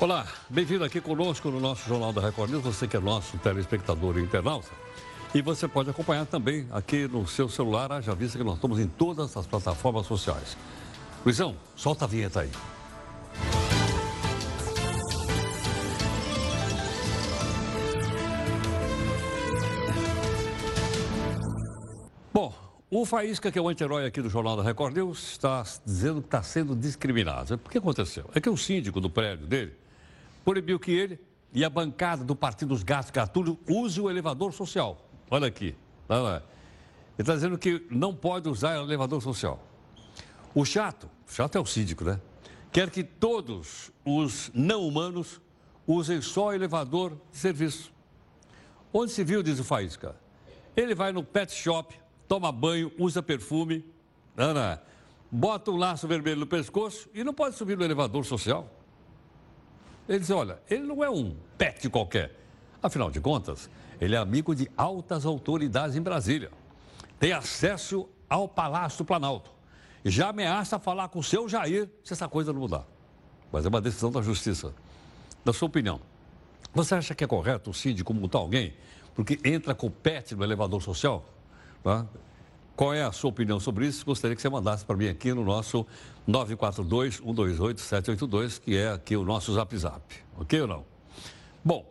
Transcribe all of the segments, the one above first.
Olá, bem-vindo aqui conosco no nosso Jornal da Record News, você que é nosso telespectador e internauta. E você pode acompanhar também aqui no seu celular, já vista que nós estamos em todas as plataformas sociais. Luizão, solta a vinheta aí. Bom, o Faísca, que é o anti-herói aqui do Jornal da Record News, está dizendo que está sendo discriminado. O que aconteceu? É que o síndico do prédio dele proibiu que ele e a bancada do Partido dos Gatos Gatulho use o elevador social. Olha aqui. Olha lá. Ele está dizendo que não pode usar o elevador social. O chato, chato é o síndico, né? Quer que todos os não humanos usem só elevador de serviço. Onde se viu, diz o Faísca? Ele vai no pet shop, toma banho, usa perfume, Ana, bota um laço vermelho no pescoço e não pode subir no elevador social. Ele diz: olha, ele não é um pet qualquer. Afinal de contas, ele é amigo de altas autoridades em Brasília. Tem acesso ao Palácio Planalto. E já ameaça falar com o seu Jair se essa coisa não mudar. Mas é uma decisão da Justiça. Na sua opinião, você acha que é correto o síndico multar alguém porque entra com o pet no elevador social? Tá? Qual é a sua opinião sobre isso? Gostaria que você mandasse para mim aqui no nosso 942-128-782, que é aqui o nosso Zap Zap. Ok ou não? Bom,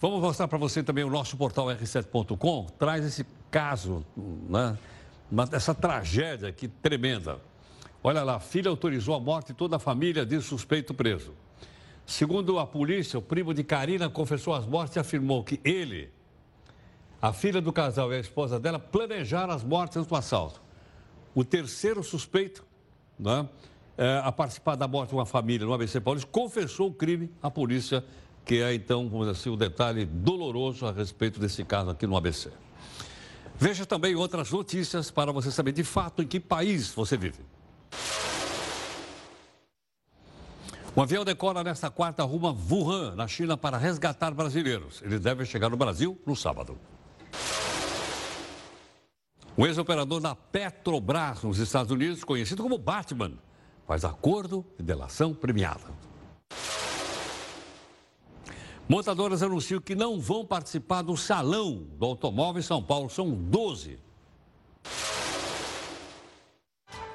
vamos mostrar para você também o nosso portal r7.com. Traz esse caso, né? essa tragédia aqui tremenda. Olha lá, filha autorizou a morte de toda a família de suspeito preso. Segundo a polícia, o primo de Karina confessou as mortes e afirmou que ele a filha do casal e a esposa dela planejaram as mortes do assalto. O terceiro suspeito né, é, a participar da morte de uma família no ABC Paulista confessou o crime à polícia, que é então, vamos dizer assim, o um detalhe doloroso a respeito desse caso aqui no ABC. Veja também outras notícias para você saber de fato em que país você vive. Um avião decola nesta quarta rumo a Wuhan, na China, para resgatar brasileiros. Eles devem chegar no Brasil no sábado. O ex-operador da Petrobras nos Estados Unidos, conhecido como Batman, faz acordo de delação premiada. Montadoras anunciam que não vão participar do Salão do Automóvel em São Paulo. São 12.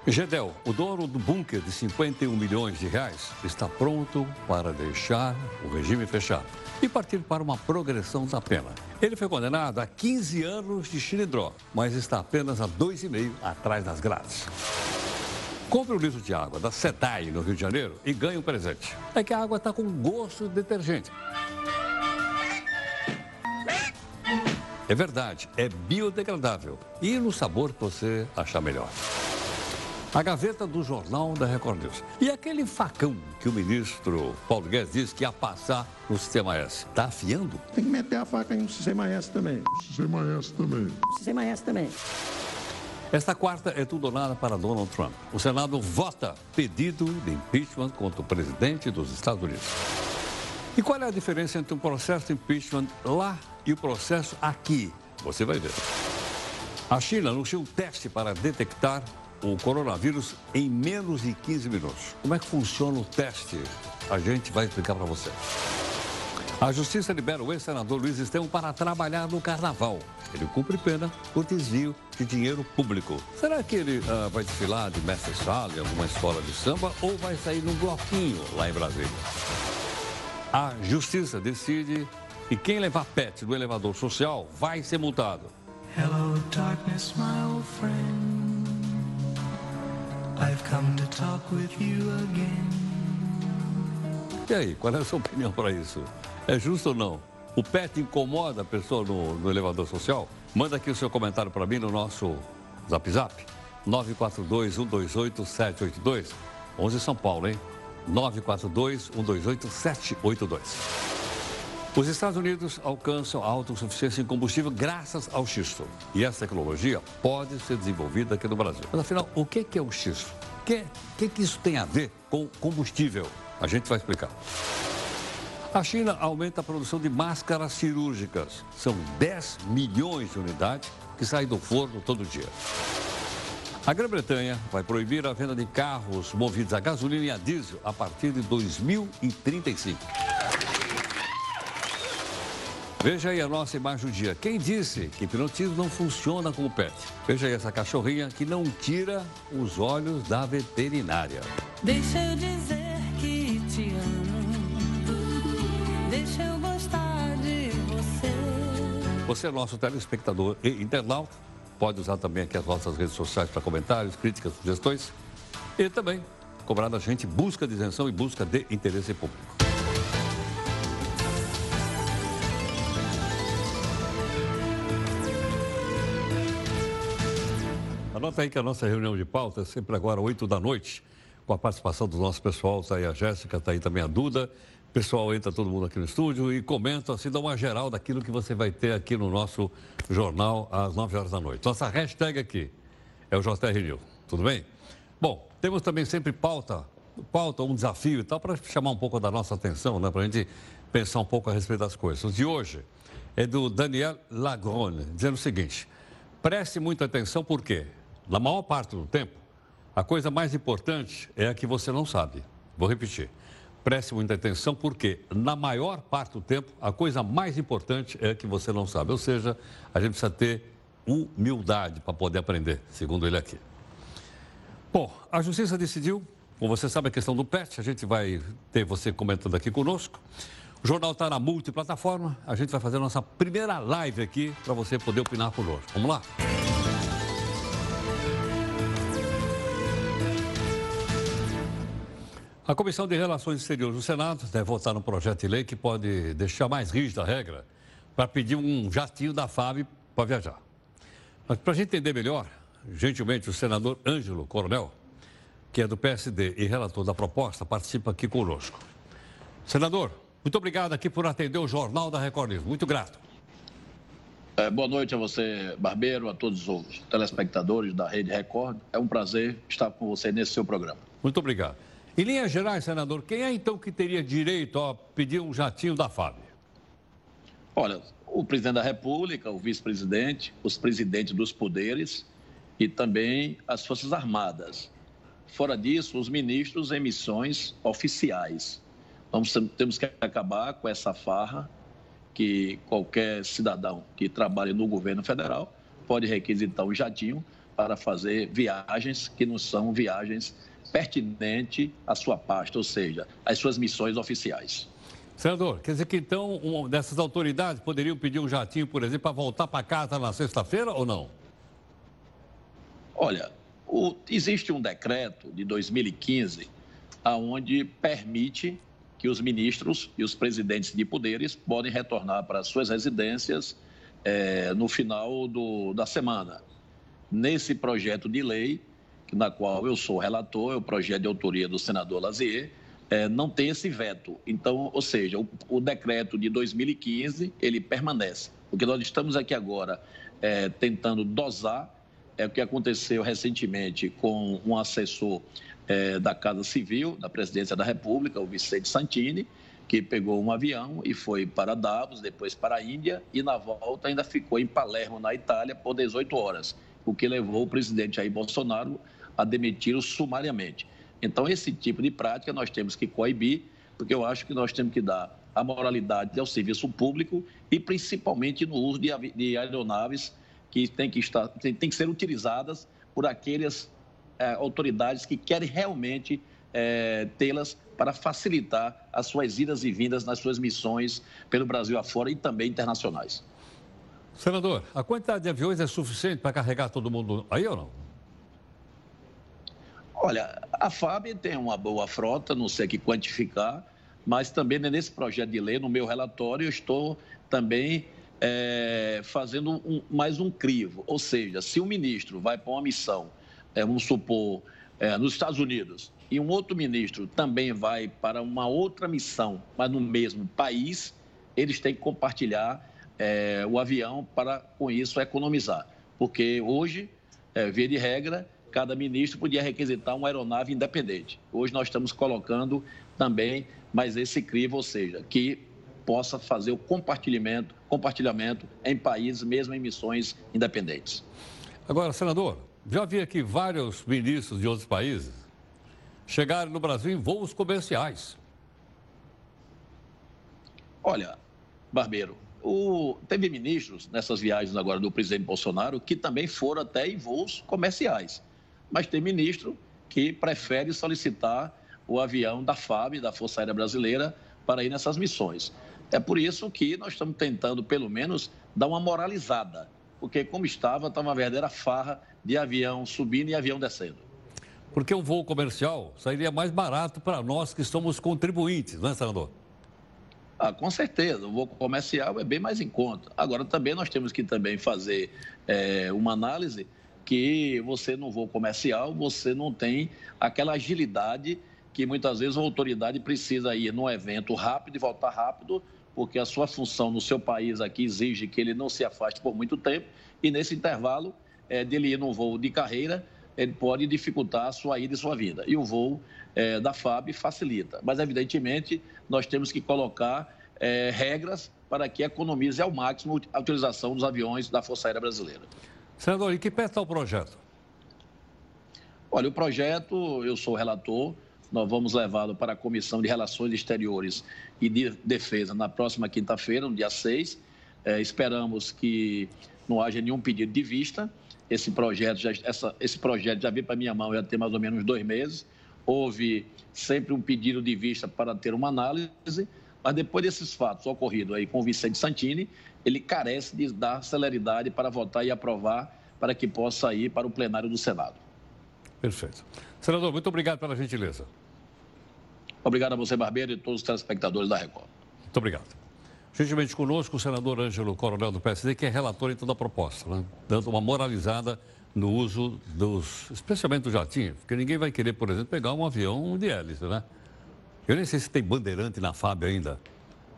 Gedel, o dono do bunker de 51 milhões de reais, está pronto para deixar o regime fechado e partir para uma progressão da pena. Ele foi condenado a 15 anos de xilindró, mas está apenas a 2,5 atrás das grades. Compre um litro de água da SEDAI, no Rio de Janeiro, e ganhe um presente. É que a água está com gosto de detergente. É verdade, é biodegradável e no sabor que você achar melhor. A gaveta do Jornal da Record News. E aquele facão que o ministro Paulo Guedes disse que ia passar no Sistema S. Está afiando? Tem que meter a faca no Sistema S também. Sistema S também. Sistema S também. Esta quarta é tudo ou nada para Donald Trump. O Senado vota pedido de impeachment contra o presidente dos Estados Unidos. E qual é a diferença entre um processo de impeachment lá e o processo aqui? Você vai ver. A China anunciou um teste para detectar o coronavírus em menos de 15 minutos. Como é que funciona o teste? A gente vai explicar para você. A Justiça libera o ex-senador Luiz Estevam para trabalhar no carnaval. Ele cumpre pena por desvio de dinheiro público. Será que ele uh, vai desfilar de mestre-sala em alguma escola de samba ou vai sair num bloquinho lá em Brasília? A Justiça decide que quem levar pet no elevador social vai ser multado. Hello, darkness, my old friend. I've come to talk with you again. E aí, qual é a sua opinião para isso? É justo ou não? O pet incomoda a pessoa no, no elevador social? Manda aqui o seu comentário para mim no nosso Zap Zap. 942-128-782. 11 São Paulo, hein? 942-128-782. Os Estados Unidos alcançam a autossuficiência em combustível graças ao xisto. E essa tecnologia pode ser desenvolvida aqui no Brasil. Mas afinal, o que é o xisto? O que, que, que isso tem a ver com combustível? A gente vai explicar. A China aumenta a produção de máscaras cirúrgicas. São 10 milhões de unidades que saem do forno todo dia. A Grã-Bretanha vai proibir a venda de carros movidos a gasolina e a diesel a partir de 2035. Veja aí a nossa imagem do dia. Quem disse que hipnotismo não funciona como pet? Veja aí essa cachorrinha que não tira os olhos da veterinária. Deixa eu dizer que te amo. Deixa eu gostar de você. Você é nosso telespectador e internauta. Pode usar também aqui as nossas redes sociais para comentários, críticas, sugestões. E também cobrar da gente busca de isenção e busca de interesse público. Anota aí que a nossa reunião de pauta é sempre agora, 8 da noite, com a participação do nosso pessoal. Está aí a Jéssica, está aí também a Duda. O pessoal entra todo mundo aqui no estúdio e comenta, assim, dá uma geral daquilo que você vai ter aqui no nosso jornal às 9 horas da noite. Nossa hashtag aqui é o JR News. Tudo bem? Bom, temos também sempre pauta, pauta, um desafio e tal, para chamar um pouco da nossa atenção, né? Para a gente pensar um pouco a respeito das coisas. O de hoje é do Daniel Lagrone, dizendo o seguinte: preste muita atenção, por quê? Na maior parte do tempo, a coisa mais importante é a que você não sabe. Vou repetir. Preste muita atenção, porque na maior parte do tempo, a coisa mais importante é a que você não sabe. Ou seja, a gente precisa ter humildade para poder aprender, segundo ele aqui. Bom, a justiça decidiu, como você sabe, a questão do PET, a gente vai ter você comentando aqui conosco. O jornal está na multiplataforma, a gente vai fazer a nossa primeira live aqui para você poder opinar conosco. Vamos lá? A Comissão de Relações Exteriores do Senado deve votar no projeto de lei que pode deixar mais rígida a regra para pedir um jatinho da FAB para viajar. Mas para a gente entender melhor, gentilmente o senador Ângelo Coronel, que é do PSD e relator da proposta, participa aqui conosco. Senador, muito obrigado aqui por atender o Jornal da Record News. Muito grato. É, boa noite a você, Barbeiro, a todos os telespectadores da Rede Record. É um prazer estar com você nesse seu programa. Muito obrigado. Em linhas gerais, senador, quem é então que teria direito a pedir um jatinho da FAB? Olha, o presidente da República, o vice-presidente, os presidentes dos poderes e também as Forças Armadas. Fora disso, os ministros em missões oficiais. Nós temos que acabar com essa farra que qualquer cidadão que trabalhe no governo federal pode requisitar um jatinho para fazer viagens que não são viagens pertinente à sua pasta, ou seja, às suas missões oficiais. Senador, quer dizer que então uma dessas autoridades poderiam pedir um jatinho, por exemplo, para voltar para casa na sexta-feira ou não? Olha, o, existe um decreto de 2015 aonde permite que os ministros e os presidentes de poderes podem retornar para suas residências é, no final do, da semana. Nesse projeto de lei, na qual eu sou relator, o projeto de autoria do senador Lazier, é, não tem esse veto. Então, ou seja, o, o, decreto de 2015, ele permanece. O que nós estamos aqui agora é, tentando dosar é o que aconteceu recentemente com um assessor é, da Casa Civil, da Presidência da República, o Vicente Santini, que pegou um avião e foi para Davos, depois para a Índia, e na volta ainda ficou em Palermo, na Itália, por 18 horas, o que levou o presidente Jair Bolsonaro a demiti-lo sumariamente. Então, esse tipo de prática nós temos que coibir, porque eu acho que nós temos que dar a moralidade ao serviço público e principalmente no uso de aeronaves que têm que, estar, tem, tem que ser utilizadas por aquelas é, autoridades que querem realmente é, tê-las para facilitar as suas idas e vindas nas suas missões pelo Brasil afora e também internacionais. Senador, a quantidade de aviões é suficiente para carregar todo mundo aí ou não? Olha, a FAB tem uma boa frota, não sei que quantificar, mas também nesse projeto de lei, no meu relatório, eu estou também é, fazendo um, mais um crivo. Ou seja, se o ministro vai para uma missão, é, vamos supor, é, nos Estados Unidos, e um outro ministro também vai para uma outra missão, mas no mesmo país, eles têm que compartilhar é, o avião para, com isso, economizar. Porque hoje, é, via de regra, cada ministro podia requisitar uma aeronave independente. Hoje nós estamos colocando também mais esse crivo, ou seja, que possa fazer o compartilhamento, compartilhamento em países, mesmo em missões independentes. Agora, senador, já vi aqui vários ministros de outros países chegarem no Brasil em voos comerciais. Olha, Barbeiro, o... teve ministros nessas viagens agora do presidente Bolsonaro que também foram até em voos comerciais. Mas tem ministro que prefere solicitar o avião da FAB, da Força Aérea Brasileira, para ir nessas missões. É por isso que nós estamos tentando, pelo menos, dar uma moralizada, porque como estava, estava uma verdadeira farra de avião subindo e avião descendo. Porque o voo comercial sairia mais barato para nós que somos contribuintes, não é, senador? Ah, com certeza, o voo comercial é bem mais em conta. Agora, também nós temos que também fazer é, uma análise que você no voo comercial, você não tem aquela agilidade que muitas vezes a autoridade precisa ir num evento rápido e voltar rápido, porque a sua função no seu país aqui exige que ele não se afaste por muito tempo, e nesse intervalo é, dele ir num voo de carreira, ele pode dificultar a sua ida e sua vida. E o voo é, da FAB facilita. Mas, evidentemente, nós temos que colocar é, regras para que economize ao máximo a utilização dos aviões da Força Aérea Brasileira. Senador, e que pé está o projeto? Olha, o projeto, eu sou relator, nós vamos levá-lo para a Comissão de Relações Exteriores e de Defesa na próxima quinta-feira, no dia 6. É, esperamos que não haja nenhum pedido de vista. Esse projeto já, essa, esse projeto já veio para minha mão já tem mais ou menos dois meses. Houve sempre um pedido de vista para ter uma análise, mas depois desses fatos ocorridos aí com o Vicente Santini, ele carece de dar celeridade para votar e aprovar para que possa ir para o plenário do Senado. Perfeito. Senador, muito obrigado pela gentileza. Obrigado a você, Barbeiro, e todos os telespectadores da Record. Muito obrigado. Gentilmente conosco o senador Ângelo Coronel do PSD, que é relator em toda a proposta, né? dando uma moralizada no uso dos, especialmente do jatinho, porque ninguém vai querer, por exemplo, pegar um avião de hélice, né? Eu nem sei se tem bandeirante na FAB ainda.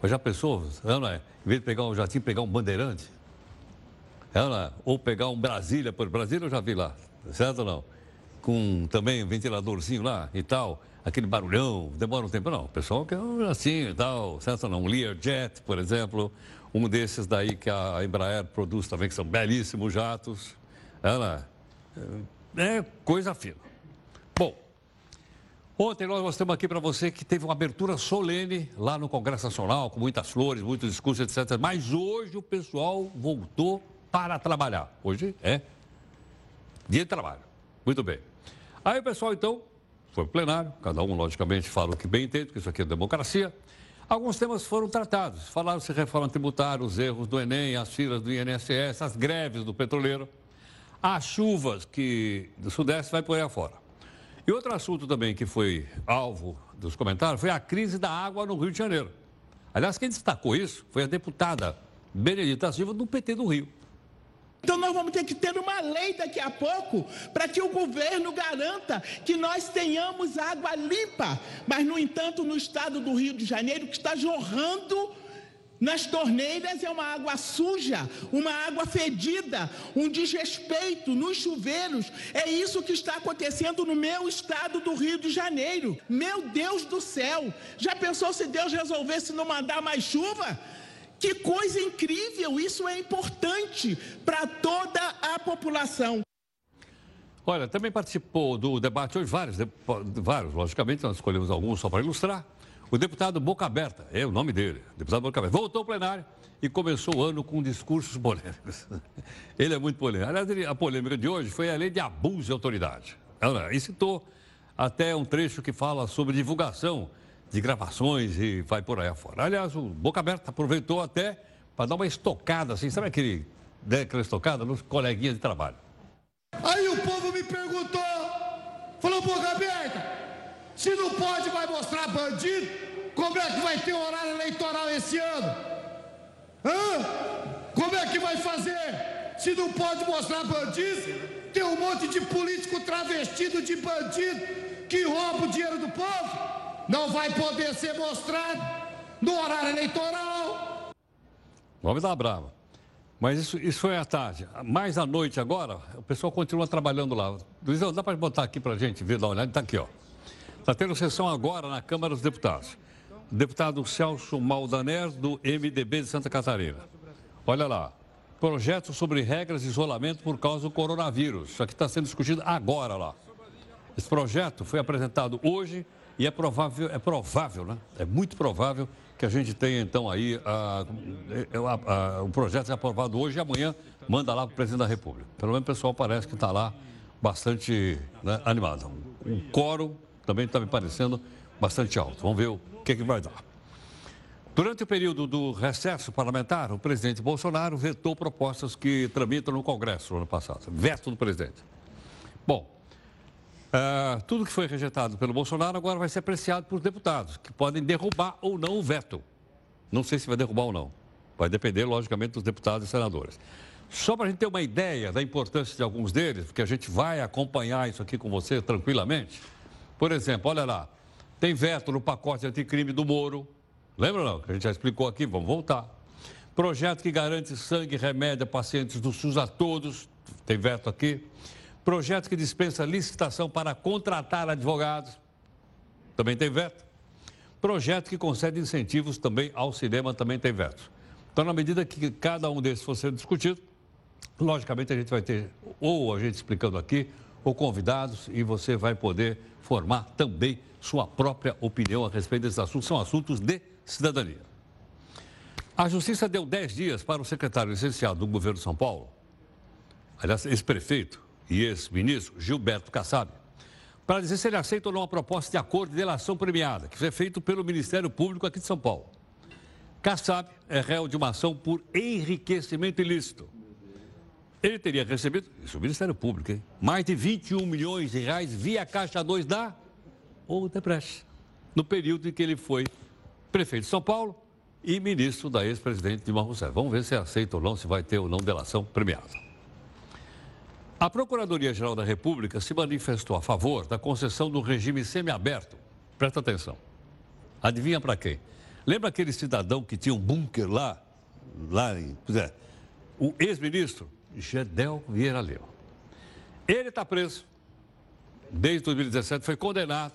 Mas já pensou, não é? Em vez de pegar um jatinho, pegar um bandeirante? É, é? Ou pegar um Brasília, por Brasília eu já vi lá, certo ou não? Com também um ventiladorzinho lá e tal aquele barulhão, demora um tempo. Não, o pessoal quer assim e tal, certo? Não, um Learjet, por exemplo, um desses daí que a Embraer produz também, que são belíssimos jatos. Ela é, é coisa fina. Bom, ontem nós mostramos aqui para você que teve uma abertura solene lá no Congresso Nacional, com muitas flores, muitos discursos, etc. Mas hoje o pessoal voltou para trabalhar. Hoje é dia de trabalho. Muito bem. Aí o pessoal, então, foi plenário, cada um, logicamente, fala o que bem entende, porque isso aqui é democracia. Alguns temas foram tratados. Falaram-se reforma tributária, os erros do Enem, as filas do INSS, as greves do petroleiro, as chuvas que do Sudeste vai por aí afora. E outro assunto também que foi alvo dos comentários foi a crise da água no Rio de Janeiro. Aliás, quem destacou isso foi a deputada Benedita Silva, do PT do Rio. Então nós vamos ter que ter uma lei daqui a pouco para que o governo garanta que nós tenhamos água limpa. Mas, no entanto, no estado do Rio de Janeiro, que está jorrando nas torneiras é uma água suja, uma água fedida, um desrespeito nos chuveiros. É isso que está acontecendo no meu estado do Rio de Janeiro. Meu Deus do céu! Já pensou se Deus resolvesse não mandar mais chuva? Que coisa incrível! Isso é importante para toda a população. Olha, também participou do debate hoje vários, vários, logicamente, nós escolhemos alguns só para ilustrar. O deputado Boca Aberta, é o nome dele, deputado Boca Aberta, voltou ao plenário e começou o ano com discursos polêmicos. Ele é muito polêmico. Aliás, a polêmica de hoje foi a lei de abuso de autoridade. E citou até um trecho que fala sobre divulgação de gravações e vai por aí afora. Aliás, o Boca Aberta aproveitou até para dar uma estocada, assim, sabe aquele, né, aquela estocada nos coleguinhas de trabalho. Aí o povo me perguntou, falou, Boca Aberta, se não pode vai mostrar bandido, como é que vai ter horário eleitoral esse ano? Hã? Como é que vai fazer? Se não pode mostrar bandido, tem um monte de político travestido de bandido que rouba o dinheiro do povo não vai poder ser mostrado no horário eleitoral. Vamos dar brava. Mas isso, isso foi à tarde. Mais à noite agora, o pessoal continua trabalhando lá. Luizão, dá para botar aqui para gente ver, dar uma olhada? Está aqui, ó. Está tendo sessão agora na Câmara dos Deputados. Deputado Celso Maldaner, do MDB de Santa Catarina. Olha lá. projeto sobre regras de isolamento por causa do coronavírus. Isso aqui está sendo discutido agora lá. Esse projeto foi apresentado hoje e é provável, é provável, né? É muito provável que a gente tenha então aí a, a, a, o projeto é aprovado hoje e amanhã manda lá para o presidente da República. Pelo menos o pessoal parece que está lá bastante né, animado. O quórum também está me parecendo bastante alto. Vamos ver o que, que vai dar. Durante o período do recesso parlamentar, o presidente Bolsonaro vetou propostas que tramitam no Congresso no ano passado. Veto do presidente. Bom, uh, tudo que foi rejeitado pelo Bolsonaro agora vai ser apreciado por deputados, que podem derrubar ou não o veto. Não sei se vai derrubar ou não. Vai depender, logicamente, dos deputados e senadores. Só para a gente ter uma ideia da importância de alguns deles, porque a gente vai acompanhar isso aqui com você tranquilamente. Por exemplo, olha lá, tem veto no pacote anticrime do Moro. Lembra não? Que a gente já explicou aqui, vamos voltar. Projeto que garante sangue e remédio a pacientes do SUS a todos. Tem veto aqui. Projeto que dispensa licitação para contratar advogados. Também tem veto. Projeto que concede incentivos também ao cinema, também tem veto. Então, na medida que cada um desses for sendo discutido, logicamente a gente vai ter ou a gente explicando aqui, ou convidados, e você vai poder formar também sua própria opinião a respeito desses assuntos. São assuntos de cidadania. A Justiça deu 10 dias para o secretário licenciado do governo de São Paulo, aliás, ex-prefeito e ex-ministro Gilberto Kassab, para dizer se ele aceita ou não a proposta de acordo de delação premiada, que foi feito pelo Ministério Público aqui de São Paulo. Kassab é réu de uma ação por enriquecimento ilícito. Ele teria recebido, isso é o Ministério Público, hein? mais de 21 milhões de reais via Caixa 2 da Odebrecht, no período em que ele foi prefeito de São Paulo e ministro da ex-presidente Dilma Rousseff. Vamos ver se aceita ou não, se vai ter ou não delação premiada. A Procuradoria-Geral da República se manifestou a favor da concessão do regime semiaberto. Presta atenção. Adivinha para quem? Lembra aquele cidadão que tinha um bunker lá, lá em, é, o ex-ministro Gedel Vieira Lima. Ele está preso. Desde 2017 foi condenado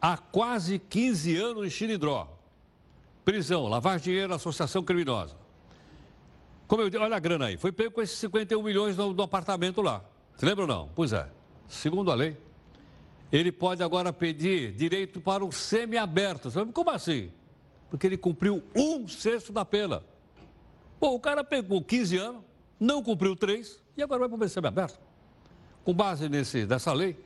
há quase 15 anos em Xilindró. Prisão, de dinheiro, associação criminosa. Como eu disse, olha a grana aí. Foi pego com esses 51 milhões do, apartamento lá. Você lembra ou não? Pois é. Segundo a lei, ele pode agora pedir direito para o semiaberto. Como assim? Porque ele cumpriu um sexto da pena. Pô, o cara pegou 15 anos, não cumpriu três e agora vai para o semiaberto. Com base nesse, nessa lei,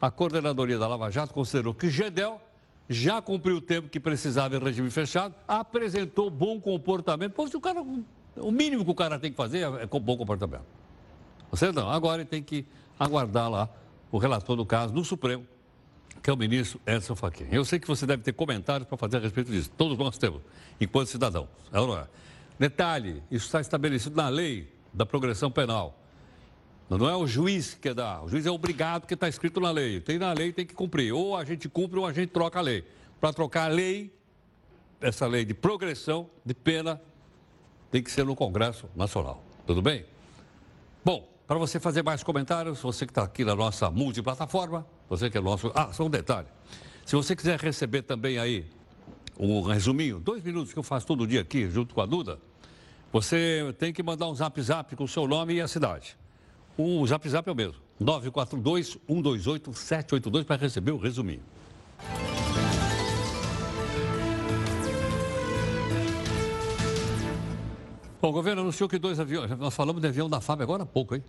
a coordenadoria da Lava Jato considerou que Gedel já cumpriu o tempo que precisava em regime fechado, apresentou bom comportamento. Pô, o, cara, o mínimo que o cara tem que fazer é, é bom comportamento. Você não, agora ele tem que aguardar lá o relator do caso no Supremo, que é o ministro Edson Fachin. Eu sei que você deve ter comentários para fazer a respeito disso. Todos nós temos, enquanto cidadãos. É ou não é? Detalhe, isso está estabelecido na lei da progressão penal. Não é o juiz que dá, o juiz é obrigado porque está escrito na lei. Tem na lei, tem que cumprir. Ou a gente cumpre ou a gente troca a lei. Para trocar a lei, essa lei de progressão de pena tem que ser no Congresso Nacional. Tudo bem? Bom, para você fazer mais comentários, você que está aqui na nossa multiplataforma, você que é nosso. Ah, só um detalhe. Se você quiser receber também aí um resuminho, dois minutos que eu faço todo dia aqui, junto com a Duda, você tem que mandar um zap zap com o seu nome e a cidade. O Zap Zap é o mesmo. 942-128-782 para receber o resuminho. Bom, o governo anunciou que dois aviões, nós falamos de avião da FAB agora há pouco, hein?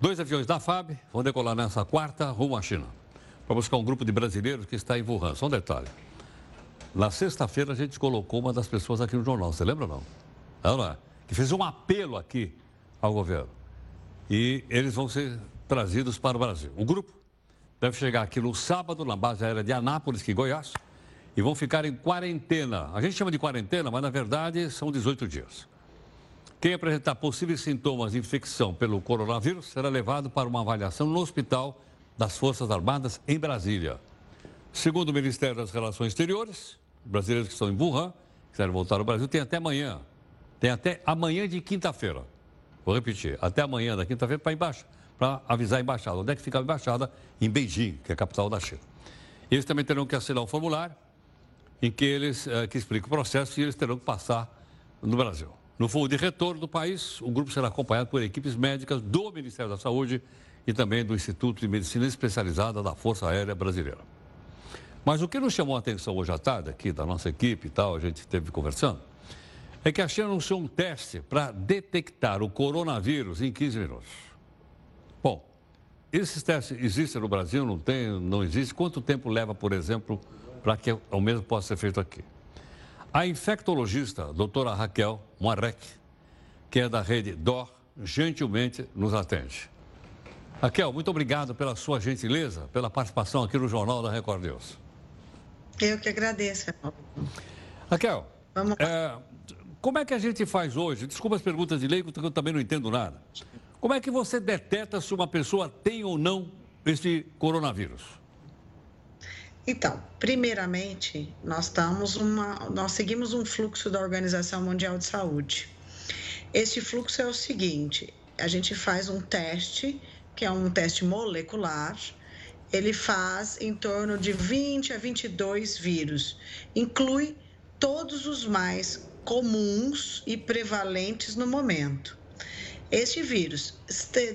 Dois aviões da FAB vão decolar nessa quarta rumo à China, para buscar um grupo de brasileiros que está em Wuhan. Só um detalhe. Na sexta-feira a gente colocou uma das pessoas aqui no jornal, você lembra ou não? Ela, que fez um apelo aqui ao governo e eles vão ser trazidos para o Brasil. O grupo deve chegar aqui no sábado, na base aérea de Anápolis, que Goiás, e vão ficar em quarentena. A gente chama de quarentena, mas na verdade são 18 dias. Quem apresentar possíveis sintomas de infecção pelo coronavírus será levado para uma avaliação no hospital das Forças Armadas em Brasília. Segundo o Ministério das Relações Exteriores, brasileiros que estão em Wuhan, quiserem voltar ao Brasil, tem até amanhã. Tem até amanhã de quinta-feira Vou repetir, até amanhã da quinta-feira para embaixo, para avisar a embaixada. Onde é que fica a embaixada? Em Beijing, que é a capital da China. Eles também terão que assinar um formulário em que eles é, que explica o processo e eles terão que passar no Brasil. No voo de retorno do país, o grupo será acompanhado por equipes médicas do Ministério da Saúde e também do Instituto de Medicina Especializada da Força Aérea Brasileira. Mas o que nos chamou a atenção hoje à tarde, aqui da nossa equipe e tal, a gente esteve conversando, é que a China anunciou um teste para detectar o coronavírus em 15 minutos. Bom, esses testes existem no Brasil, não tem, não existe? Quanto tempo leva, por exemplo, para que o mesmo possa ser feito aqui? A infectologista a doutora Raquel Moarec, que é da rede DOR, gentilmente nos atende. Raquel, muito obrigado pela sua gentileza, pela participação aqui no Jornal da Record News. Eu que agradeço, Raquel, Vamos é, como é que a gente faz hoje? Desculpa as perguntas de leigo, porque eu também não entendo nada. Como é que você deteta se uma pessoa tem ou não esse coronavírus? Então, primeiramente, nós, estamos uma, nós seguimos um fluxo da Organização Mundial de Saúde. Esse fluxo é o seguinte: a gente faz um teste, que é um teste molecular, ele faz em torno de 20 a 22 vírus, inclui todos os mais comuns e prevalentes no momento. Este vírus,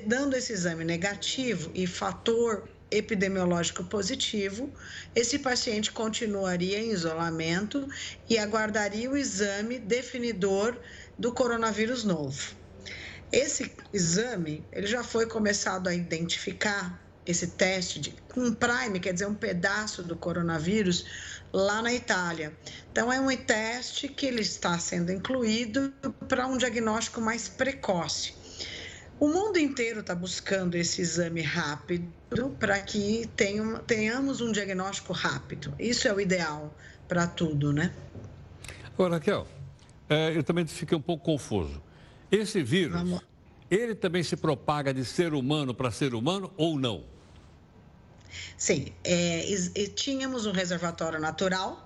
dando esse exame negativo e fator epidemiológico positivo, esse paciente continuaria em isolamento e aguardaria o exame definidor do coronavírus novo. Esse exame, ele já foi começado a identificar esse teste de um prime, quer dizer, um pedaço do coronavírus lá na Itália. Então é um teste que ele está sendo incluído para um diagnóstico mais precoce. O mundo inteiro está buscando esse exame rápido para que tenhamos um diagnóstico rápido. Isso é o ideal para tudo, né? Agora, Raquel, é, eu também fiquei um pouco confuso. Esse vírus, ele também se propaga de ser humano para ser humano ou não? Sim, é, tínhamos um reservatório natural.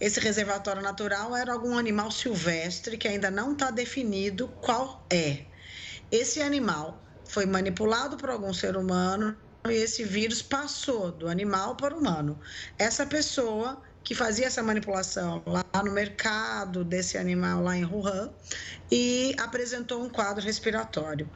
Esse reservatório natural era algum animal silvestre que ainda não está definido qual é. Esse animal foi manipulado por algum ser humano e esse vírus passou do animal para o humano. Essa pessoa que fazia essa manipulação lá no mercado desse animal lá em Wuhan e apresentou um quadro respiratório.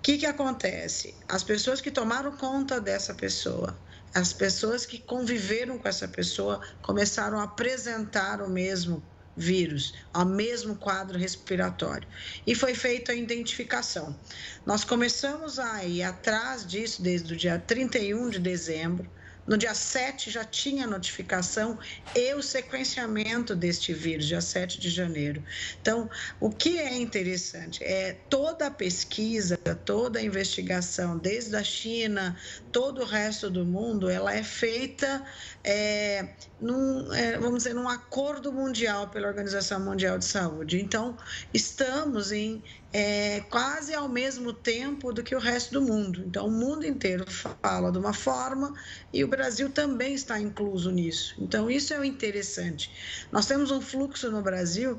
O que, que acontece? As pessoas que tomaram conta dessa pessoa, as pessoas que conviveram com essa pessoa começaram a apresentar o mesmo vírus, ao mesmo quadro respiratório. E foi feita a identificação. Nós começamos a ir atrás disso desde o dia 31 de dezembro. No dia 7 já tinha notificação e o sequenciamento deste vírus, dia 7 de janeiro. Então, o que é interessante é toda a pesquisa, toda a investigação, desde a China, todo o resto do mundo, ela é feita é, num, é, vamos dizer, num acordo mundial pela Organização Mundial de Saúde. Então, estamos em é, quase ao mesmo tempo do que o resto do mundo. Então, o mundo inteiro fala de uma forma e o Brasil também está incluso nisso. Então, isso é o interessante. Nós temos um fluxo no Brasil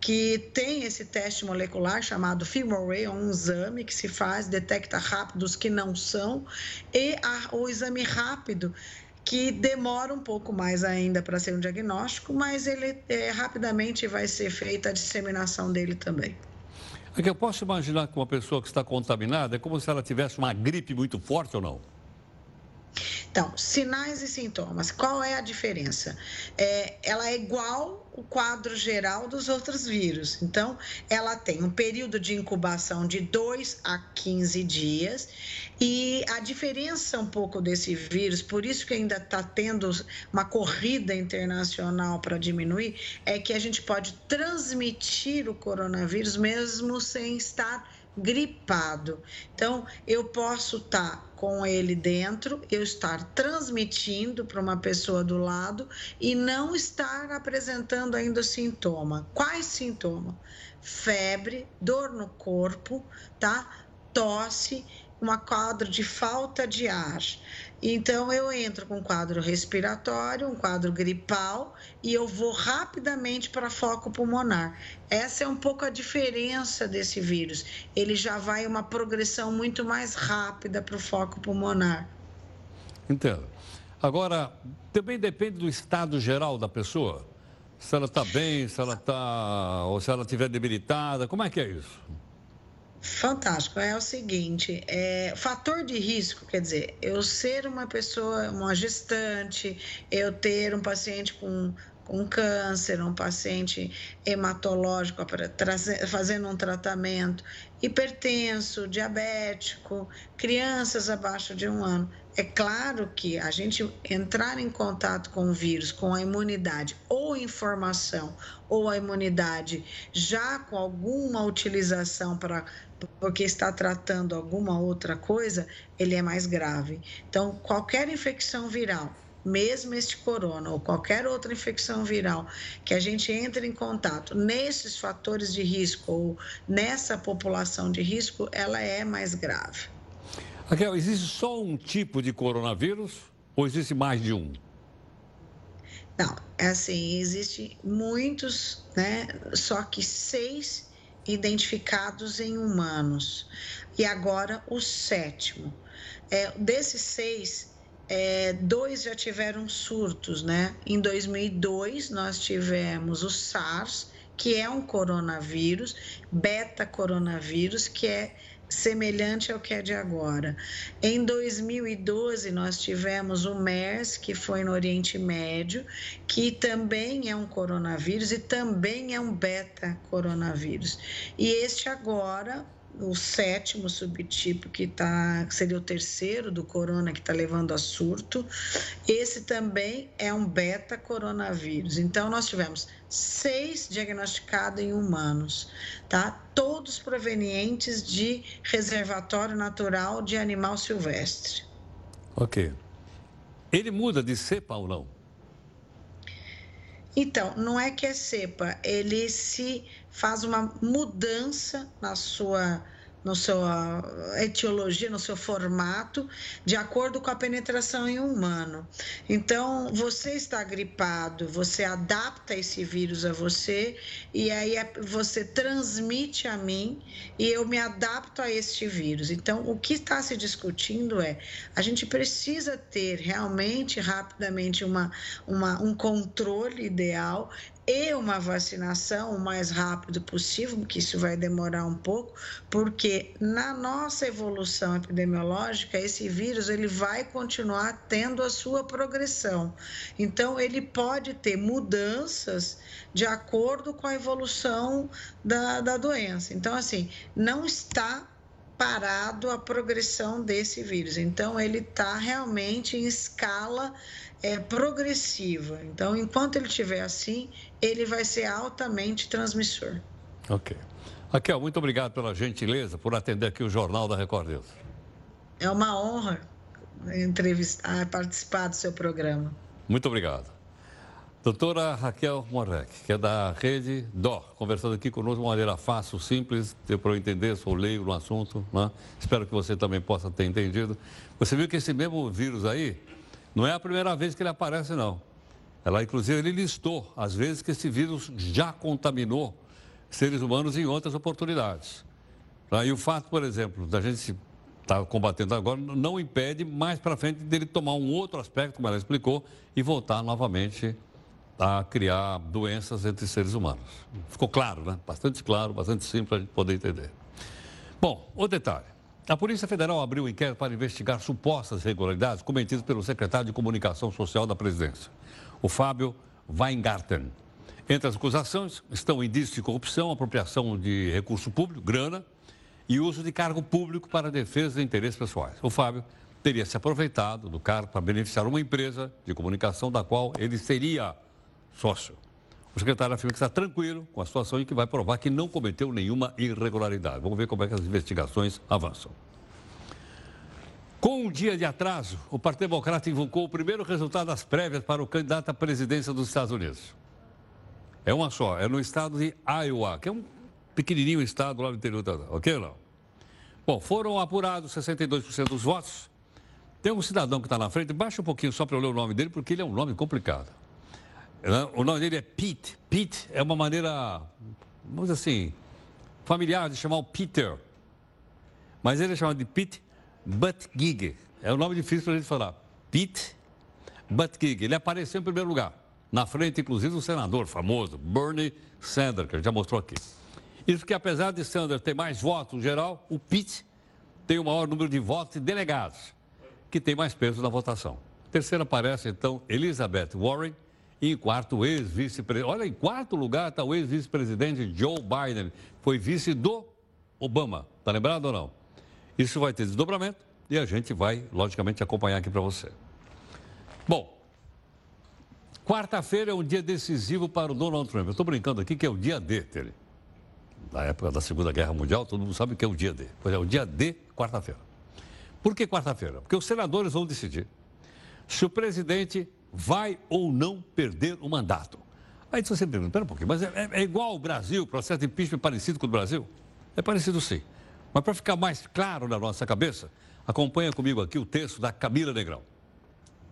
que tem esse teste molecular chamado FilmArray, é um exame que se faz, detecta rápido os que não são, e a, o exame rápido que demora um pouco mais ainda para ser um diagnóstico, mas ele é, rapidamente vai ser feita a disseminação dele também. É que eu posso imaginar que uma pessoa que está contaminada é como se ela tivesse uma gripe muito forte ou não? Então, sinais e sintomas, qual é a diferença? É, ela é igual o quadro geral dos outros vírus. Então, ela tem um período de incubação de 2 a 15 dias e a diferença um pouco desse vírus, por isso que ainda está tendo uma corrida internacional para diminuir, é que a gente pode transmitir o coronavírus mesmo sem estar gripado. Então, eu posso estar tá com ele dentro, eu estar transmitindo para uma pessoa do lado e não estar apresentando ainda sintoma. Quais sintomas? Febre, dor no corpo, tá? Tosse, uma quadro de falta de ar. Então, eu entro com um quadro respiratório, um quadro gripal e eu vou rapidamente para foco pulmonar. Essa é um pouco a diferença desse vírus. Ele já vai uma progressão muito mais rápida para o foco pulmonar. Entendo. Agora, também depende do estado geral da pessoa. Se ela está bem, se ela está. ou se ela estiver debilitada, como é que é isso? Fantástico. É o seguinte, é, fator de risco, quer dizer, eu ser uma pessoa, uma gestante, eu ter um paciente com com câncer, um paciente hematológico fazendo um tratamento, hipertenso, diabético, crianças abaixo de um ano. É claro que a gente entrar em contato com o vírus, com a imunidade ou informação, ou a imunidade já com alguma utilização para porque está tratando alguma outra coisa, ele é mais grave. Então, qualquer infecção viral mesmo este corona ou qualquer outra infecção viral que a gente entre em contato nesses fatores de risco ou nessa população de risco, ela é mais grave. Raquel, existe só um tipo de coronavírus ou existe mais de um? Não, é assim, existe muitos, né? Só que seis identificados em humanos. E agora o sétimo. É, desses seis, é, dois já tiveram surtos, né? Em 2002, nós tivemos o SARS, que é um coronavírus, beta-coronavírus, que é semelhante ao que é de agora. Em 2012, nós tivemos o MERS, que foi no Oriente Médio, que também é um coronavírus e também é um beta-coronavírus. E este agora, o sétimo subtipo, que, tá, que seria o terceiro do corona, que está levando a surto. Esse também é um beta-coronavírus. Então, nós tivemos seis diagnosticados em humanos, tá? Todos provenientes de reservatório natural de animal silvestre. Ok. Ele muda de cepa ou não? Então, não é que é cepa, ele se faz uma mudança na sua no sua etiologia, no seu formato, de acordo com a penetração em humano. Então, você está gripado, você adapta esse vírus a você e aí é, você transmite a mim e eu me adapto a este vírus. Então, o que está se discutindo é a gente precisa ter realmente rapidamente uma, uma, um controle ideal e uma vacinação o mais rápido possível, que isso vai demorar um pouco, porque na nossa evolução epidemiológica, esse vírus ele vai continuar tendo a sua progressão. Então, ele pode ter mudanças de acordo com a evolução da, da doença. Então, assim, não está parado a progressão desse vírus. Então, ele está realmente em escala é, progressiva. Então, enquanto ele estiver assim, ele vai ser altamente transmissor. Ok. Raquel, muito obrigado pela gentileza por atender aqui o Jornal da Record News. É uma honra entrevistar, participar do seu programa. Muito obrigado. Doutora Raquel Morek, que é da rede DOR, conversando aqui conosco de uma maneira fácil, simples, para eu entender, sou leigo no assunto, né? espero que você também possa ter entendido. Você viu que esse mesmo vírus aí, não é a primeira vez que ele aparece, não. Ela, inclusive, ele listou as vezes que esse vírus já contaminou seres humanos em outras oportunidades. Tá? E o fato, por exemplo, da gente estar tá combatendo agora, não impede mais para frente dele tomar um outro aspecto, como ela explicou, e voltar novamente a criar doenças entre seres humanos. Ficou claro, né? Bastante claro, bastante simples para a gente poder entender. Bom, o detalhe. A Polícia Federal abriu um inquérito para investigar supostas irregularidades cometidas pelo secretário de Comunicação Social da Presidência, o Fábio Weingarten. Entre as acusações estão indícios de corrupção, apropriação de recurso público, grana e uso de cargo público para defesa de interesses pessoais. O Fábio teria se aproveitado do cargo para beneficiar uma empresa de comunicação da qual ele seria sócio. O secretário afirma que está tranquilo com a situação e que vai provar que não cometeu nenhuma irregularidade. Vamos ver como é que as investigações avançam. Com um dia de atraso, o Partido Democrata invocou o primeiro resultado das prévias para o candidato à presidência dos Estados Unidos. É uma só, é no estado de Iowa, que é um pequenininho estado lá no interior, da... ok ou não? Bom, foram apurados 62% dos votos. Tem um cidadão que está na frente, baixa um pouquinho só para eu ler o nome dele, porque ele é um nome complicado. O nome dele é Pete. Pete é uma maneira, vamos dizer assim, familiar de chamar o Peter. Mas ele é chamado de Pete Buttigieg. É um nome difícil para a gente falar. Pete Buttigieg. Ele apareceu em primeiro lugar. Na frente, inclusive, o senador famoso, Bernie Sanders, que a gente já mostrou aqui. Isso que, apesar de Sanders ter mais votos no geral, o Pitt tem o maior número de votos e delegados, que tem mais peso na votação. Terceira aparece, então, Elizabeth Warren. E em quarto, ex-vice-presidente. Olha, em quarto lugar está o ex-vice-presidente Joe Biden. Foi vice do Obama. Está lembrado ou não? Isso vai ter desdobramento e a gente vai, logicamente, acompanhar aqui para você. Bom, quarta-feira é um dia decisivo para o Donald Trump. Eu estou brincando aqui que é o dia D dele. Na época da Segunda Guerra Mundial, todo mundo sabe que é o dia D. Pois é, o dia D, quarta-feira. Por que quarta-feira? Porque os senadores vão decidir se o presidente vai ou não perder o mandato. Aí você me pergunta, pera um pouquinho, mas é, é igual ao Brasil, o processo de impeachment é parecido com o do Brasil? É parecido sim. Mas para ficar mais claro na nossa cabeça, acompanha comigo aqui o texto da Camila Negrão.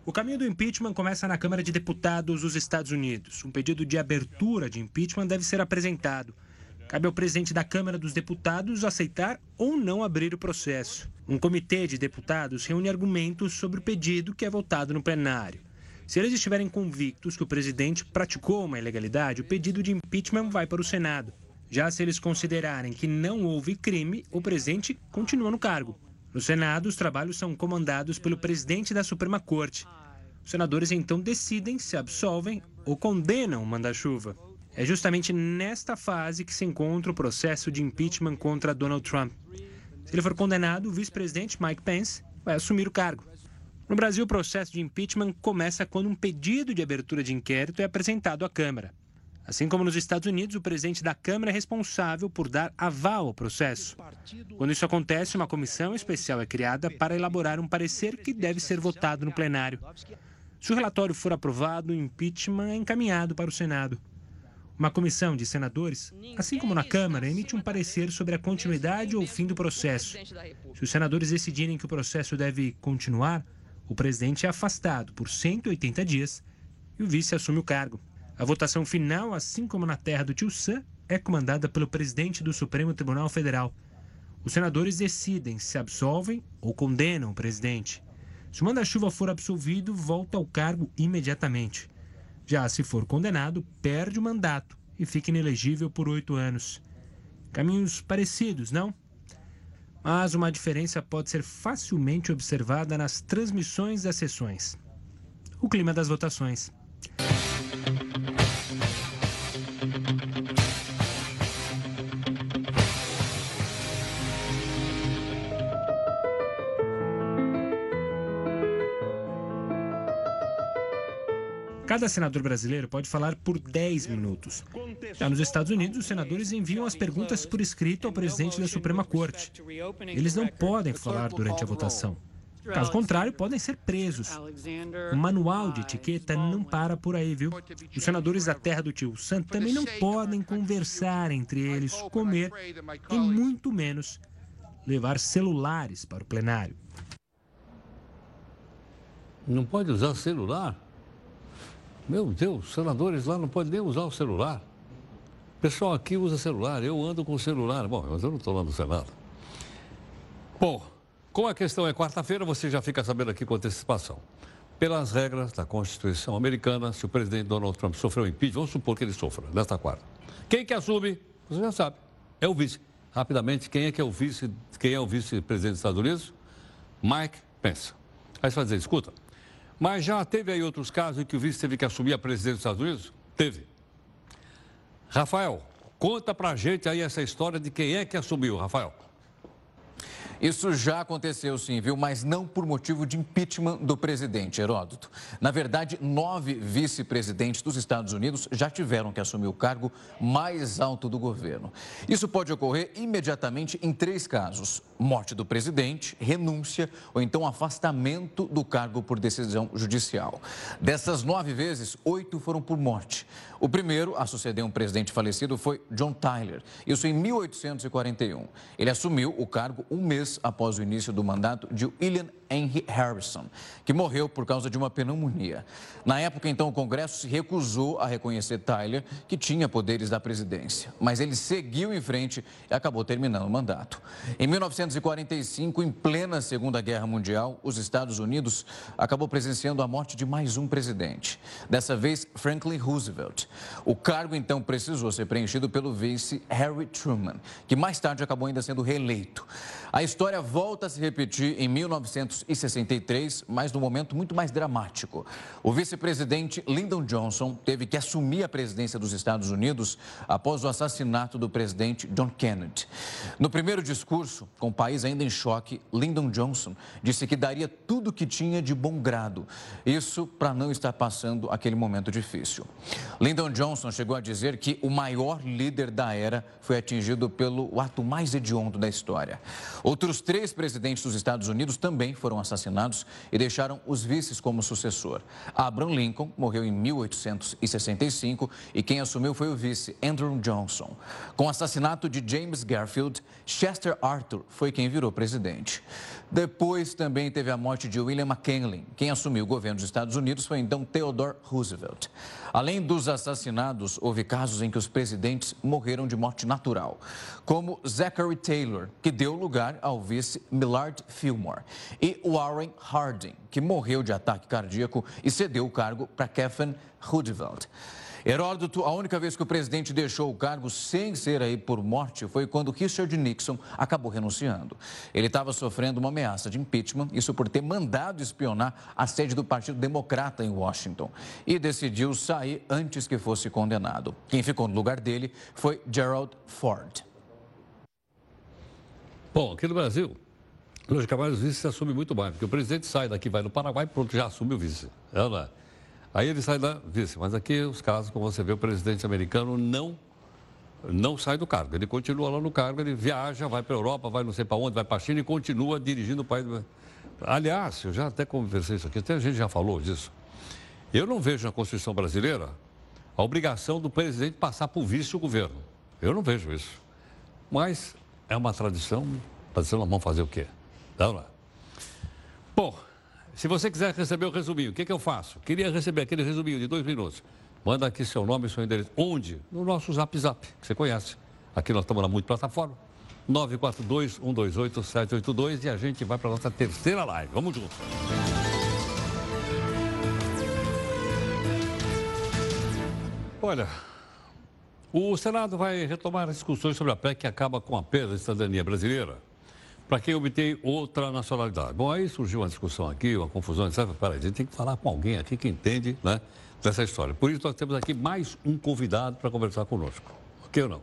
O caminho do impeachment começa na Câmara de Deputados dos Estados Unidos. Um pedido de abertura de impeachment deve ser apresentado. Cabe ao presidente da Câmara dos Deputados aceitar ou não abrir o processo. Um comitê de deputados reúne argumentos sobre o pedido que é votado no plenário. Se eles estiverem convictos que o presidente praticou uma ilegalidade, o pedido de impeachment vai para o Senado. Já se eles considerarem que não houve crime, o presidente continua no cargo. No Senado, os trabalhos são comandados pelo presidente da Suprema Corte. Os senadores então decidem se absolvem ou condenam o manda-chuva. É justamente nesta fase que se encontra o processo de impeachment contra Donald Trump. Se ele for condenado, o vice-presidente Mike Pence vai assumir o cargo. No Brasil, o processo de impeachment começa quando um pedido de abertura de inquérito é apresentado à Câmara. Assim como nos Estados Unidos, o presidente da Câmara é responsável por dar aval ao processo. Quando isso acontece, uma comissão especial é criada para elaborar um parecer que deve ser votado no plenário. Se o relatório for aprovado, o impeachment é encaminhado para o Senado. Uma comissão de senadores, assim como na Câmara, emite um parecer sobre a continuidade ou fim do processo. Se os senadores decidirem que o processo deve continuar, o presidente é afastado por 180 dias e o vice assume o cargo. A votação final, assim como na terra do tio Sam, é comandada pelo presidente do Supremo Tribunal Federal. Os senadores decidem se absolvem ou condenam o presidente. Se o manda-chuva for absolvido, volta ao cargo imediatamente. Já se for condenado, perde o mandato e fica inelegível por oito anos. Caminhos parecidos, não? Mas uma diferença pode ser facilmente observada nas transmissões das sessões. O clima das votações. Cada senador brasileiro pode falar por 10 minutos. Já nos Estados Unidos, os senadores enviam as perguntas por escrito ao presidente da Suprema Corte. Eles não podem falar durante a votação. Caso contrário, podem ser presos. O manual de etiqueta não para por aí, viu? Os senadores da terra do tio Sam também não podem conversar entre eles, comer e muito menos levar celulares para o plenário. Não pode usar celular? Meu Deus, senadores lá não podem nem usar o celular. O pessoal aqui usa celular, eu ando com o celular. Bom, mas eu não estou lá no Senado. Bom, como a questão é quarta-feira, você já fica sabendo aqui com antecipação. Pelas regras da Constituição americana, se o presidente Donald Trump sofreu impeachment, vamos supor que ele sofra nesta quarta. Quem que assume? Você já sabe. É o vice. Rapidamente, quem é que é o vice? Quem é o vice-presidente dos Estados Unidos? Mike Pence. Aí você vai dizer, escuta, mas já teve aí outros casos em que o vice teve que assumir a presidência dos Estados Unidos? Teve. Rafael, conta pra gente aí essa história de quem é que assumiu, Rafael. Isso já aconteceu sim, viu? Mas não por motivo de impeachment do presidente Heródoto. Na verdade, nove vice-presidentes dos Estados Unidos já tiveram que assumir o cargo mais alto do governo. Isso pode ocorrer imediatamente em três casos: morte do presidente, renúncia ou então afastamento do cargo por decisão judicial. Dessas nove vezes, oito foram por morte. O primeiro a suceder um presidente falecido foi John Tyler, isso em 1841. Ele assumiu o cargo um mês após o início do mandato de William Henry Harrison, que morreu por causa de uma pneumonia. Na época, então, o Congresso se recusou a reconhecer Tyler, que tinha poderes da presidência, mas ele seguiu em frente e acabou terminando o mandato. Em 1945, em plena Segunda Guerra Mundial, os Estados Unidos acabou presenciando a morte de mais um presidente, dessa vez Franklin Roosevelt. O cargo, então, precisou ser preenchido pelo vice Harry Truman, que mais tarde acabou ainda sendo reeleito. A história volta a se repetir em 1963, mas num momento muito mais dramático. O vice-presidente Lyndon Johnson teve que assumir a presidência dos Estados Unidos após o assassinato do presidente John Kennedy. No primeiro discurso, com o país ainda em choque, Lyndon Johnson disse que daria tudo o que tinha de bom grado. Isso para não estar passando aquele momento difícil. Lyndon Johnson chegou a dizer que o maior líder da era foi atingido pelo ato mais hediondo da história. Outros três presidentes dos Estados Unidos também foram assassinados e deixaram os vices como sucessor. Abraham Lincoln morreu em 1865 e quem assumiu foi o vice Andrew Johnson. Com o assassinato de James Garfield, Chester Arthur foi quem virou presidente. Depois também teve a morte de William McKinley. Quem assumiu o governo dos Estados Unidos foi então Theodore Roosevelt. Além dos assassinados, houve casos em que os presidentes morreram de morte natural, como Zachary Taylor, que deu lugar ao vice Millard Fillmore, e Warren Harding, que morreu de ataque cardíaco e cedeu o cargo para Kevin Roosevelt. Heródoto, a única vez que o presidente deixou o cargo sem ser aí por morte foi quando Richard Nixon acabou renunciando. Ele estava sofrendo uma ameaça de impeachment, isso por ter mandado espionar a sede do Partido Democrata em Washington, e decidiu sair antes que fosse condenado. Quem ficou no lugar dele foi Gerald Ford. Bom, aqui no Brasil, logicamente os vices se assumem muito mais, porque o presidente sai daqui, vai no Paraguai pronto, já assume o vice. É, não é? Aí ele sai da vice. Mas aqui os casos, como você vê, o presidente americano não não sai do cargo. Ele continua lá no cargo, ele viaja, vai para a Europa, vai não sei para onde, vai para a China e continua dirigindo o país. Aliás, eu já até conversei isso aqui, até a gente já falou disso. Eu não vejo na Constituição brasileira a obrigação do presidente passar por vice o governo. Eu não vejo isso. Mas é uma tradição, tradição nós vamos fazer o quê? Não é? Bom, se você quiser receber o resuminho, o que, que eu faço? Queria receber aquele resuminho de dois minutos. Manda aqui seu nome e seu endereço. Onde? No nosso Zap Zap, que você conhece. Aqui nós estamos na multiplataforma. 942-128-782 e a gente vai para a nossa terceira live. Vamos juntos. Olha, o Senado vai retomar as discussões sobre a PEC que acaba com a perda de cidadania brasileira para quem obtém outra nacionalidade. Bom, aí surgiu uma discussão aqui, uma confusão, etc. Peraí, a gente tem que falar com alguém aqui que entende né, dessa história. Por isso, nós temos aqui mais um convidado para conversar conosco. Ok ou não?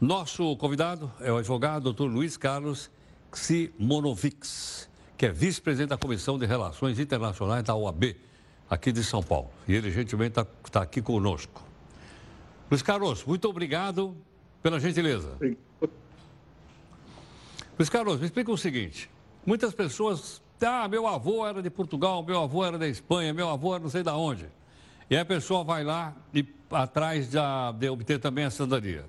Nosso convidado é o advogado doutor Luiz Carlos Simonovics, que é vice-presidente da Comissão de Relações Internacionais da OAB, aqui de São Paulo. E ele gentilmente está tá aqui conosco. Luiz Carlos, muito obrigado pela gentileza. Luiz Carlos, me explica o seguinte: muitas pessoas. Ah, meu avô era de Portugal, meu avô era da Espanha, meu avô era não sei de onde. E a pessoa vai lá e atrás de, obter também a cidadania.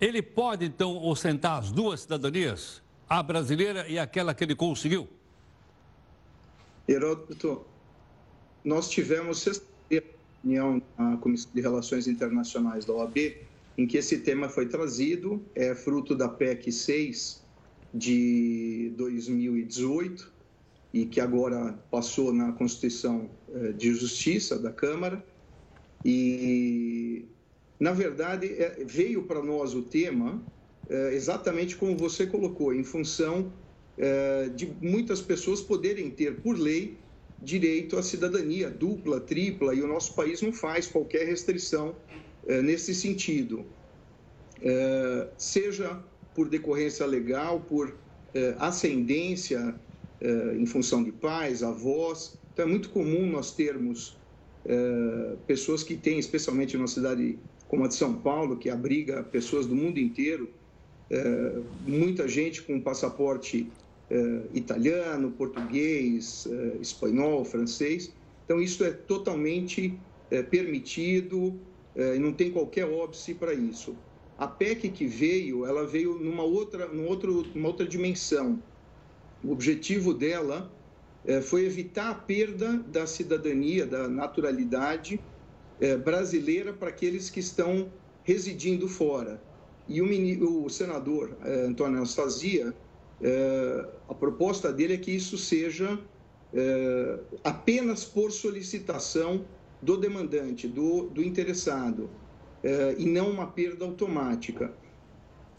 Ele pode, então, ostentar as duas cidadanias, a brasileira e aquela que ele conseguiu? Heródoto, nós tivemos reunião na Comissão de Relações Internacionais da OAB, em que esse tema foi trazido, é fruto da PEC 6, de 2018 e que agora passou na Constituição eh, de Justiça da Câmara. E, na verdade, é, veio para nós o tema é, exatamente como você colocou, em função é, de muitas pessoas poderem ter, por lei, direito à cidadania dupla, tripla, e o nosso país não faz qualquer restrição nesse sentido. Seja por decorrência legal, por eh, ascendência eh, em função de pais, avós. Então, é muito comum nós termos eh, pessoas que têm, especialmente numa cidade como a de São Paulo, que abriga pessoas do mundo inteiro, eh, muita gente com passaporte eh, italiano, português, eh, espanhol, francês. Então, isso é totalmente permitido e não tem qualquer óbice para isso. A PEC que veio, ela veio numa outra, numa outro, numa outra dimensão. O objetivo dela foi evitar a perda da cidadania, da naturalidade brasileira para aqueles que estão residindo fora. E o, o senador Antônio Anastasia, a proposta dele é que isso seja apenas por solicitação do demandante, do, do interessado, e não uma perda automática.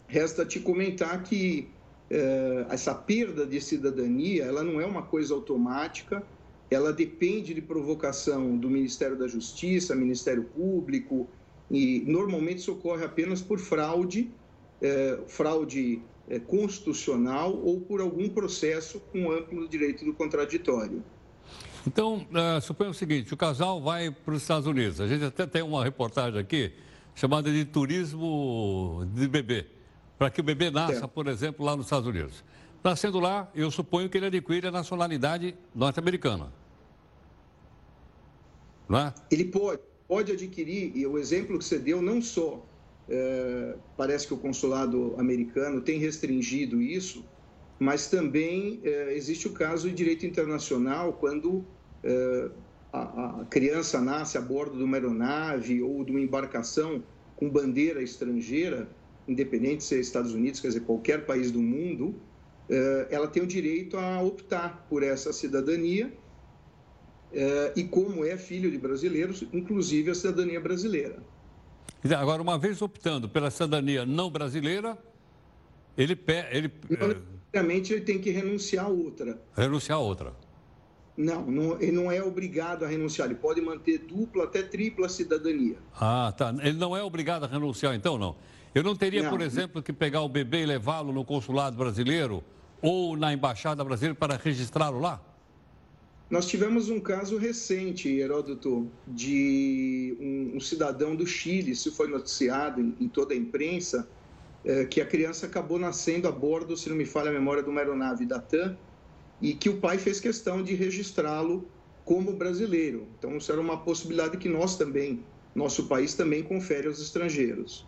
Resta te comentar que eh, essa perda de cidadania, ela não é uma coisa automática, ela depende de provocação do Ministério da Justiça, Ministério Público, e normalmente isso ocorre apenas por fraude, eh, fraude eh, constitucional ou por algum processo com amplo direito do contraditório. Então, uh, suponha o seguinte, o casal vai para os Estados Unidos. A gente até tem uma reportagem aqui chamada de turismo de bebê para que o bebê nasça, por exemplo, lá nos Estados Unidos. Nascendo lá, eu suponho que ele adquire a nacionalidade norte-americana. Não é? Ele pode, pode adquirir, e o exemplo que você deu não só é, parece que o consulado americano tem restringido isso, mas também é, existe o caso de direito internacional quando é, a, a criança nasce a bordo de uma aeronave ou de uma embarcação com bandeira estrangeira independente se é Estados Unidos, quer dizer, qualquer país do mundo, eh, ela tem o direito a optar por essa cidadania eh, e como é filho de brasileiros, inclusive a cidadania brasileira. Agora, uma vez optando pela cidadania não brasileira, ele... ele Obviamente, ele tem que renunciar a outra. Renunciar a outra. Não, não, ele não é obrigado a renunciar. Ele pode manter dupla até tripla cidadania. Ah, tá. Ele não é obrigado a renunciar, então, não? Eu não teria, não. por exemplo, que pegar o bebê e levá-lo no consulado brasileiro ou na embaixada brasileira para registrá-lo lá? Nós tivemos um caso recente, Heródoto, de um, um cidadão do Chile, isso foi noticiado em, em toda a imprensa, é, que a criança acabou nascendo a bordo, se não me falha a memória, de uma aeronave da TAM, e que o pai fez questão de registrá-lo como brasileiro. Então, isso era uma possibilidade que nós também, nosso país também confere aos estrangeiros.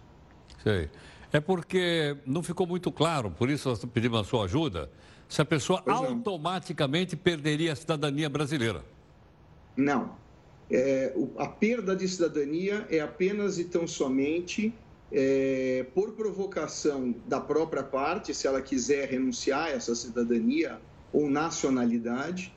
Sei. É porque não ficou muito claro, por isso nós pedimos a sua ajuda, se a pessoa pois automaticamente não. perderia a cidadania brasileira. Não. É, a perda de cidadania é apenas e tão somente é, por provocação da própria parte, se ela quiser renunciar a essa cidadania ou nacionalidade,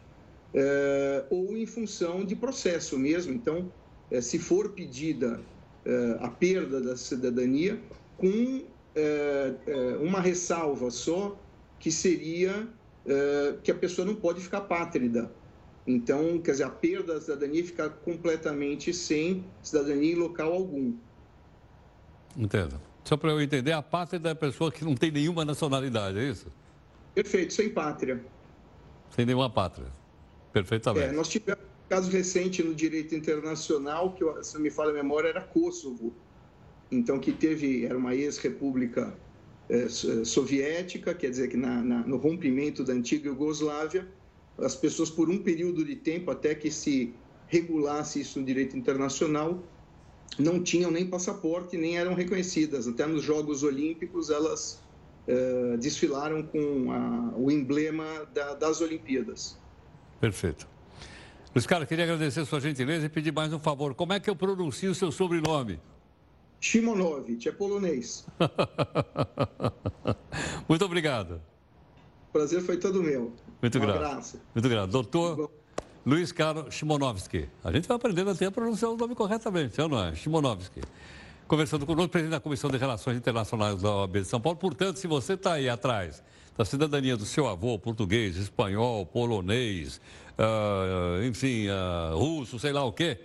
é, ou em função de processo mesmo. Então, é, se for pedida é, a perda da cidadania, com é, uma ressalva só, que seria é, que a pessoa não pode ficar pátrida. Então, quer dizer, a perda da cidadania fica completamente sem cidadania em local algum. Entendo. Só para eu entender, a pátria é a pessoa que não tem nenhuma nacionalidade, é isso? Perfeito, sem pátria. Sem nenhuma pátria. Perfeitamente. É, nós tivemos um caso recente no direito internacional, que, se não me falha a memória, era Kosovo então que teve era uma ex-república soviética, quer dizer que na, na, no rompimento da antiga Iugoslávia, as pessoas por um período de tempo até que se regulasse isso no direito internacional não tinham nem passaporte nem eram reconhecidas. Até nos Jogos Olímpicos elas é, desfilaram com a, o emblema da, das Olimpíadas. Perfeito. Luiz Carlos, queria agradecer a sua gentileza e pedir mais um favor. Como é que eu pronuncio o seu sobrenome? Shimonovic, é polonês. Muito obrigado. O prazer foi todo meu. Muito um grato. Abraço. Muito grato. Doutor Luiz Carlos Shimonovski. A gente vai aprendendo até a pronunciar o nome corretamente, não é? Shimonovski. Conversando com o presidente da Comissão de Relações Internacionais da OAB de São Paulo. Portanto, se você está aí atrás da cidadania do seu avô, português, espanhol, polonês, uh, enfim, uh, russo, sei lá o quê,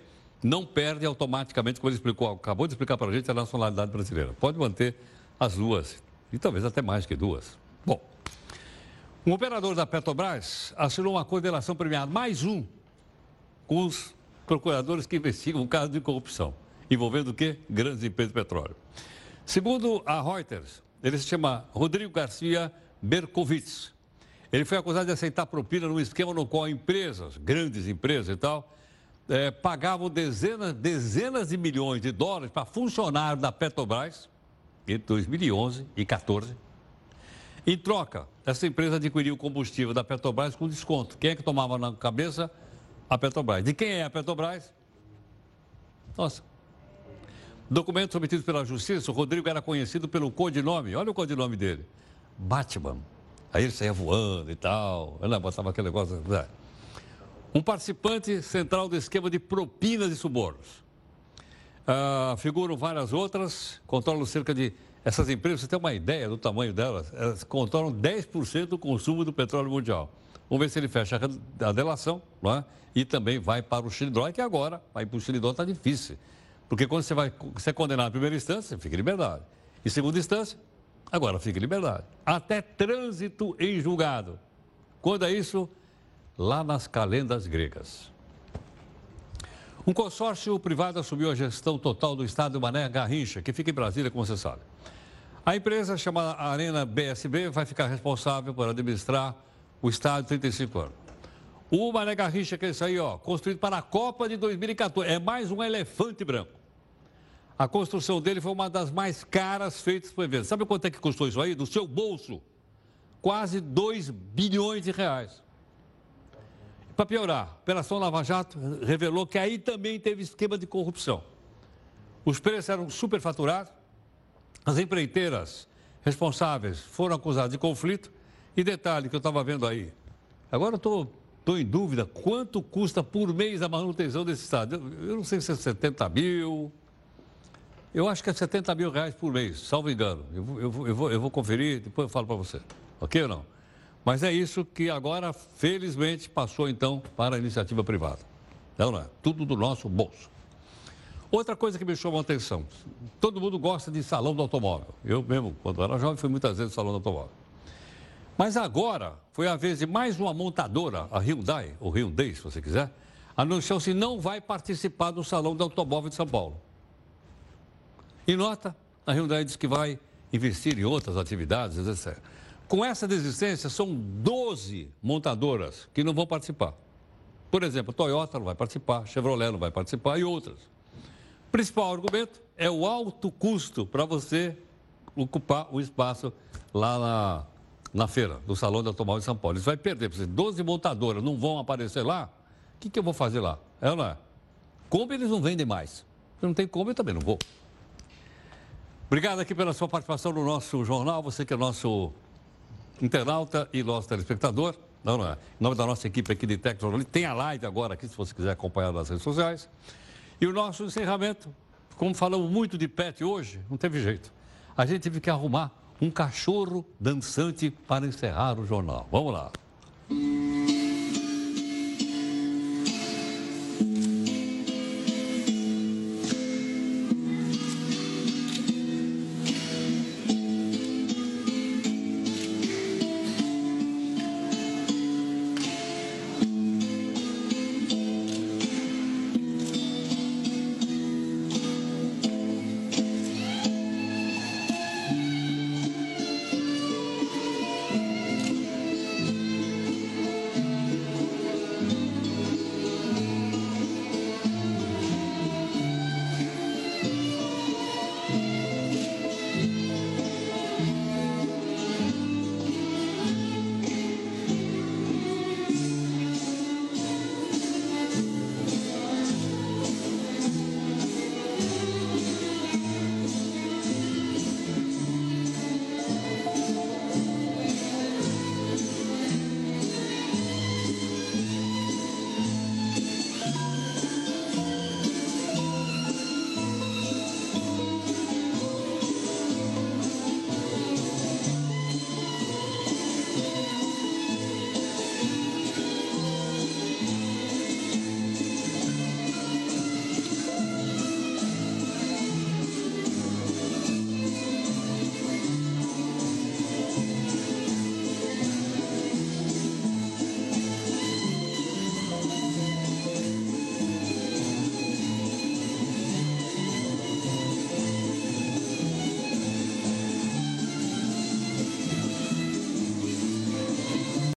não perde automaticamente, como ele explicou, acabou de explicar para a gente, a nacionalidade brasileira. Pode manter as duas, e talvez até mais que duas. Bom, um operador da Petrobras assinou um acordo de relação premiada, mais um, com os procuradores que investigam o caso de corrupção, envolvendo o quê? Grandes empresas de petróleo. Segundo a Reuters, ele se chama Rodrigo Garcia Berkovitz. Ele foi acusado de aceitar propina num esquema no qual empresas, grandes empresas e tal, é, pagavam dezenas, dezenas de milhões de dólares para funcionários da Petrobras entre 2011 e 2014, Em troca, essa empresa adquiriu combustível da Petrobras com desconto. Quem é que tomava na cabeça? A Petrobras. De quem é a Petrobras? Nossa. Documento submetido pela Justiça, o Rodrigo era conhecido pelo codinome. Olha o codinome dele. Batman. Aí ele saía voando e tal. Ela botava aquele negócio. Um participante central do esquema de propinas e subornos. Ah, figuram várias outras, controlam cerca de. Essas empresas, você tem uma ideia do tamanho delas, elas controlam 10% do consumo do petróleo mundial. Vamos ver se ele fecha a delação é? e também vai para o Xilidró, que agora, vai para o Xilidró está difícil. Porque quando você vai ser condenado em primeira instância, fica em liberdade. Em segunda instância, agora fica em liberdade. Até trânsito em julgado. Quando é isso? Lá nas calendas gregas. Um consórcio privado assumiu a gestão total do estádio Mané Garrincha, que fica em Brasília, como você sabe. A empresa chamada Arena BSB vai ficar responsável por administrar o estádio 35 anos. O Mané Garrincha, que é isso aí, ó, construído para a Copa de 2014. É mais um elefante branco. A construção dele foi uma das mais caras feitas o evento. Sabe quanto é que custou isso aí? Do seu bolso? Quase 2 bilhões de reais. Para piorar, a Operação Lava Jato revelou que aí também teve esquema de corrupção. Os preços eram superfaturados, as empreiteiras responsáveis foram acusadas de conflito. E detalhe que eu estava vendo aí, agora eu estou em dúvida quanto custa por mês a manutenção desse estádio. Eu, eu não sei se é 70 mil, eu acho que é 70 mil reais por mês, salvo engano. Eu, eu, eu, vou, eu vou conferir, depois eu falo para você. Ok ou não? Mas é isso que agora, felizmente, passou então para a iniciativa privada. Não, não é? Tudo do nosso bolso. Outra coisa que me chamou a atenção: todo mundo gosta de salão do automóvel. Eu mesmo, quando era jovem, fui muitas vezes no salão do automóvel. Mas agora foi a vez de mais uma montadora, a Hyundai, ou Hyundai, se você quiser, anunciou se não vai participar do Salão do Automóvel de São Paulo. Em nota, a Hyundai diz que vai investir em outras atividades, etc. Com essa desistência, são 12 montadoras que não vão participar. Por exemplo, Toyota não vai participar, Chevrolet não vai participar e outras. O principal argumento é o alto custo para você ocupar o espaço lá na, na feira do Salão do Automóvel de São Paulo. Isso vai perder. Por exemplo, 12 montadoras não vão aparecer lá, o que, que eu vou fazer lá? É ou não é? Eles não vendem mais. Se não tem Kombi, eu também não vou. Obrigado aqui pela sua participação no nosso jornal. Você que é nosso internauta e nosso telespectador. Não, não é. Em nome da nossa equipe aqui de Tecnologia, tem a live agora aqui, se você quiser acompanhar nas redes sociais. E o nosso encerramento, como falamos muito de pet hoje, não teve jeito. A gente teve que arrumar um cachorro dançante para encerrar o jornal. Vamos lá.